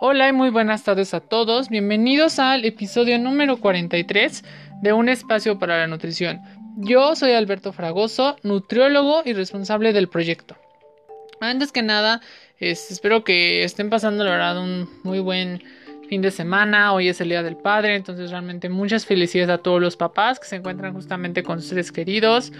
Hola y muy buenas tardes a todos. Bienvenidos al episodio número 43 de Un espacio para la nutrición. Yo soy Alberto Fragoso, nutriólogo y responsable del proyecto. Antes que nada, espero que estén pasando la verdad un muy buen fin de semana. Hoy es el Día del Padre, entonces realmente muchas felicidades a todos los papás que se encuentran justamente con sus seres queridos.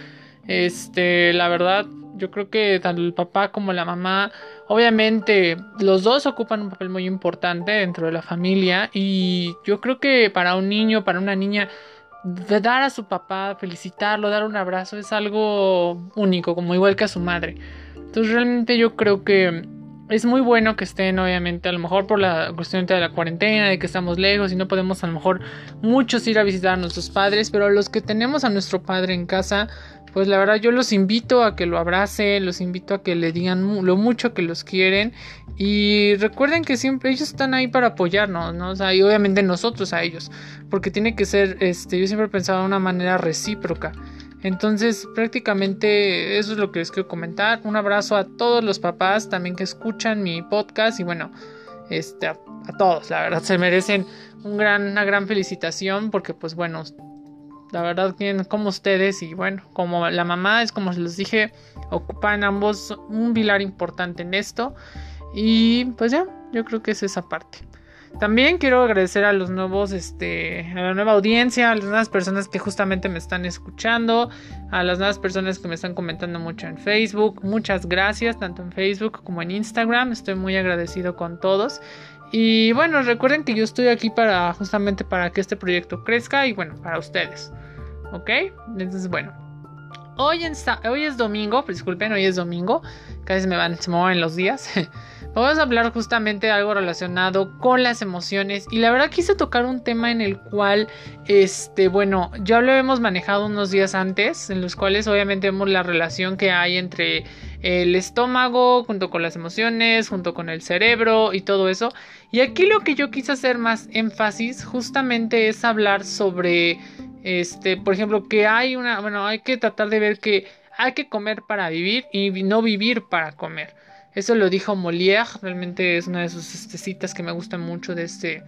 Este, la verdad, yo creo que tanto el papá como la mamá, obviamente los dos ocupan un papel muy importante dentro de la familia y yo creo que para un niño, para una niña, dar a su papá, felicitarlo, dar un abrazo es algo único, como igual que a su madre. Entonces realmente yo creo que es muy bueno que estén, obviamente, a lo mejor por la cuestión de la cuarentena, de que estamos lejos y no podemos a lo mejor muchos ir a visitar a nuestros padres, pero los que tenemos a nuestro padre en casa, pues la verdad yo los invito a que lo abracen, los invito a que le digan lo mucho que los quieren y recuerden que siempre ellos están ahí para apoyarnos, ¿no? O sea, y obviamente nosotros a ellos, porque tiene que ser, este, yo siempre he pensado de una manera recíproca. Entonces, prácticamente eso es lo que les quiero comentar. Un abrazo a todos los papás también que escuchan mi podcast y bueno, este, a, todos, la verdad, se merecen un gran, una gran felicitación porque pues bueno, la verdad tienen como ustedes y bueno, como la mamá es como les dije, ocupan ambos un pilar importante en esto y pues ya, yo creo que es esa parte. También quiero agradecer a los nuevos, este, a la nueva audiencia, a las nuevas personas que justamente me están escuchando, a las nuevas personas que me están comentando mucho en Facebook. Muchas gracias, tanto en Facebook como en Instagram. Estoy muy agradecido con todos. Y bueno, recuerden que yo estoy aquí para justamente para que este proyecto crezca y bueno, para ustedes. ¿Ok? Entonces, bueno. Hoy, hoy es domingo, disculpen, hoy es domingo. Casi me van, se me van los días. Vamos a hablar justamente de algo relacionado con las emociones y la verdad quise tocar un tema en el cual, este, bueno, ya lo hemos manejado unos días antes, en los cuales obviamente vemos la relación que hay entre el estómago junto con las emociones, junto con el cerebro y todo eso. Y aquí lo que yo quise hacer más énfasis justamente es hablar sobre, este, por ejemplo, que hay una, bueno, hay que tratar de ver que hay que comer para vivir y no vivir para comer. Eso lo dijo Molière, realmente es una de sus este, citas que me gustan mucho de este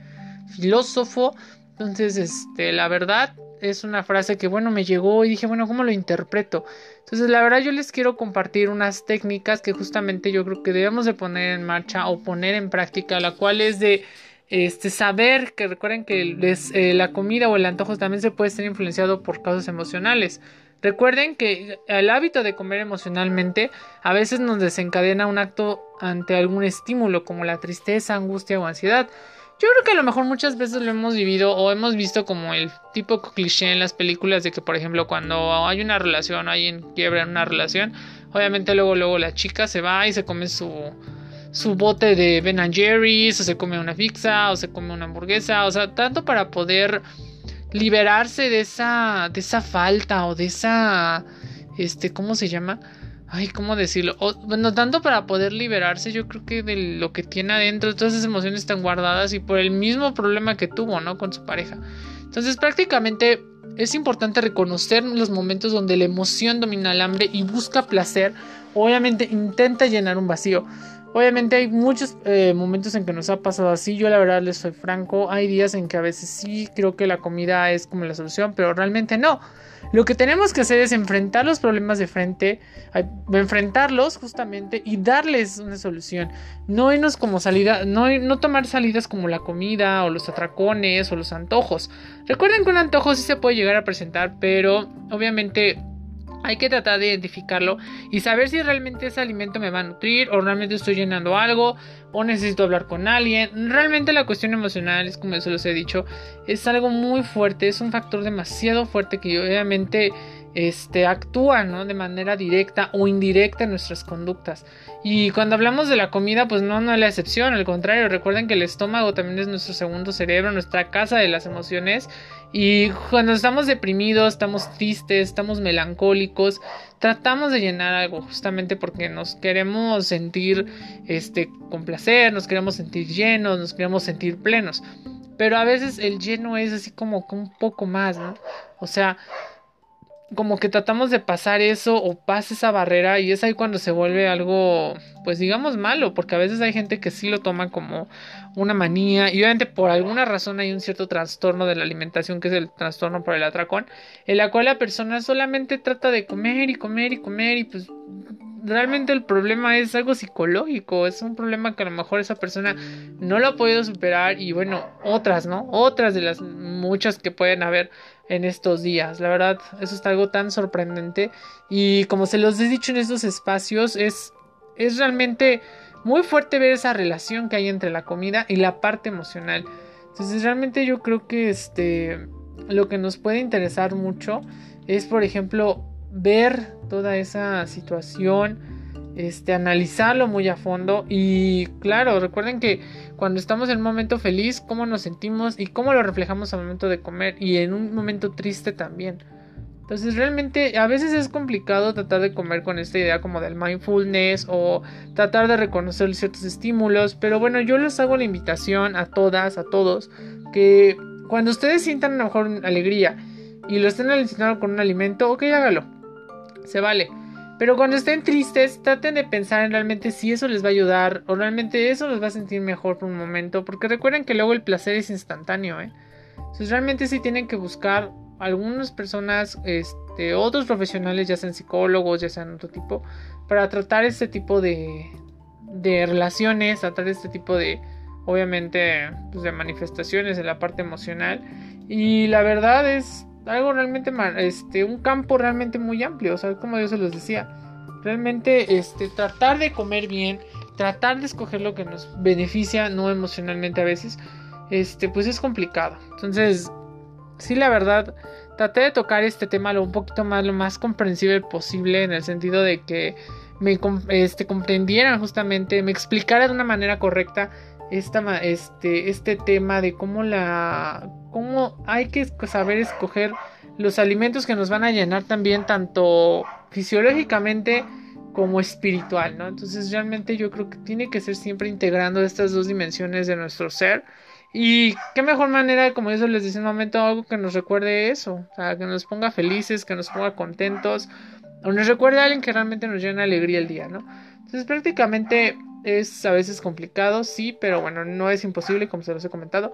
filósofo. Entonces, este, la verdad es una frase que, bueno, me llegó y dije, bueno, ¿cómo lo interpreto? Entonces, la verdad yo les quiero compartir unas técnicas que justamente yo creo que debemos de poner en marcha o poner en práctica, la cual es de este saber que recuerden que eh, la comida o el antojo también se puede ser influenciado por causas emocionales. Recuerden que el hábito de comer emocionalmente a veces nos desencadena un acto ante algún estímulo como la tristeza, angustia o ansiedad. Yo creo que a lo mejor muchas veces lo hemos vivido o hemos visto como el tipo cliché en las películas de que por ejemplo cuando hay una relación, hay en quiebra una relación, obviamente luego luego la chica se va y se come su su bote de Ben Jerry's o se come una pizza o se come una hamburguesa, o sea, tanto para poder liberarse de esa, de esa falta o de esa, este, ¿cómo se llama? Ay, ¿cómo decirlo? bueno, tanto para poder liberarse, yo creo que de lo que tiene adentro, todas esas emociones están guardadas y por el mismo problema que tuvo, ¿no? Con su pareja. Entonces, prácticamente es importante reconocer los momentos donde la emoción domina el hambre y busca placer. Obviamente intenta llenar un vacío. Obviamente hay muchos eh, momentos en que nos ha pasado así. Yo la verdad les soy franco. Hay días en que a veces sí creo que la comida es como la solución, pero realmente no. Lo que tenemos que hacer es enfrentar los problemas de frente, enfrentarlos justamente y darles una solución. No irnos como salida, no, no tomar salidas como la comida o los atracones o los antojos. Recuerden que un antojo sí se puede llegar a presentar, pero obviamente hay que tratar de identificarlo y saber si realmente ese alimento me va a nutrir o realmente estoy llenando algo o necesito hablar con alguien. Realmente la cuestión emocional, es como eso los he dicho, es algo muy fuerte, es un factor demasiado fuerte que obviamente este, actúa ¿no? de manera directa o indirecta en nuestras conductas. Y cuando hablamos de la comida, pues no, no es la excepción, al contrario, recuerden que el estómago también es nuestro segundo cerebro, nuestra casa de las emociones. Y cuando estamos deprimidos, estamos tristes, estamos melancólicos, tratamos de llenar algo justamente porque nos queremos sentir este, con placer, nos queremos sentir llenos, nos queremos sentir plenos. Pero a veces el lleno es así como un poco más, ¿no? O sea, como que tratamos de pasar eso o pasa esa barrera y es ahí cuando se vuelve algo, pues digamos malo, porque a veces hay gente que sí lo toma como una manía y obviamente por alguna razón hay un cierto trastorno de la alimentación que es el trastorno por el atracón, en la cual la persona solamente trata de comer y comer y comer y pues realmente el problema es algo psicológico, es un problema que a lo mejor esa persona no lo ha podido superar y bueno, otras, ¿no? Otras de las muchas que pueden haber en estos días. La verdad, eso es algo tan sorprendente y como se los he dicho en estos espacios, es, es realmente muy fuerte ver esa relación que hay entre la comida y la parte emocional. Entonces realmente yo creo que este lo que nos puede interesar mucho es por ejemplo ver toda esa situación, este, analizarlo muy a fondo y claro, recuerden que cuando estamos en un momento feliz, cómo nos sentimos y cómo lo reflejamos al momento de comer y en un momento triste también. Entonces realmente a veces es complicado tratar de comer con esta idea como del mindfulness o tratar de reconocer ciertos estímulos, pero bueno, yo les hago la invitación a todas, a todos, que cuando ustedes sientan a lo mejor alegría y lo estén alimentando con un alimento, ok, hágalo, se vale. Pero cuando estén tristes, traten de pensar en realmente si eso les va a ayudar o realmente eso les va a sentir mejor por un momento. Porque recuerden que luego el placer es instantáneo, ¿eh? Entonces realmente sí tienen que buscar algunas personas, este, otros profesionales, ya sean psicólogos, ya sean otro tipo, para tratar este tipo de, de relaciones, tratar este tipo de, obviamente, pues de manifestaciones en la parte emocional. Y la verdad es algo realmente, este, un campo realmente muy amplio, o sea, como yo se los decía, realmente, este, tratar de comer bien, tratar de escoger lo que nos beneficia, no emocionalmente a veces, este, pues es complicado. Entonces, sí, la verdad, traté de tocar este tema lo un poquito más, lo más comprensible posible, en el sentido de que me este, comprendieran justamente, me explicara de una manera correcta esta, este, este tema de cómo la cómo hay que saber escoger los alimentos que nos van a llenar también tanto fisiológicamente como espiritual, ¿no? Entonces realmente yo creo que tiene que ser siempre integrando estas dos dimensiones de nuestro ser y qué mejor manera, como eso les decía un momento, algo que nos recuerde eso, o sea, que nos ponga felices, que nos ponga contentos, o nos recuerde a alguien que realmente nos llena alegría el día, ¿no? Entonces prácticamente es a veces complicado, sí, pero bueno, no es imposible, como se los he comentado.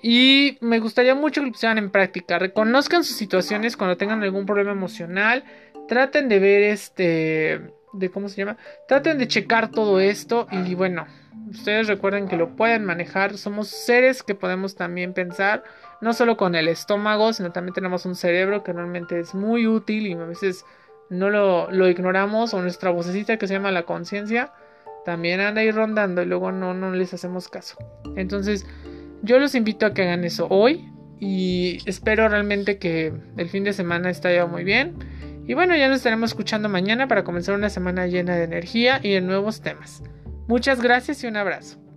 Y me gustaría mucho que lo pusieran en práctica. Reconozcan sus situaciones cuando tengan algún problema emocional. Traten de ver este. de cómo se llama. Traten de checar todo esto. Y bueno, ustedes recuerden que lo pueden manejar. Somos seres que podemos también pensar. No solo con el estómago, sino también tenemos un cerebro que realmente es muy útil y a veces no lo, lo ignoramos. O nuestra vocecita que se llama la conciencia también anda ahí rondando y luego no, no les hacemos caso. Entonces, yo los invito a que hagan eso hoy y espero realmente que el fin de semana esté muy bien. Y bueno, ya nos estaremos escuchando mañana para comenzar una semana llena de energía y de nuevos temas. Muchas gracias y un abrazo.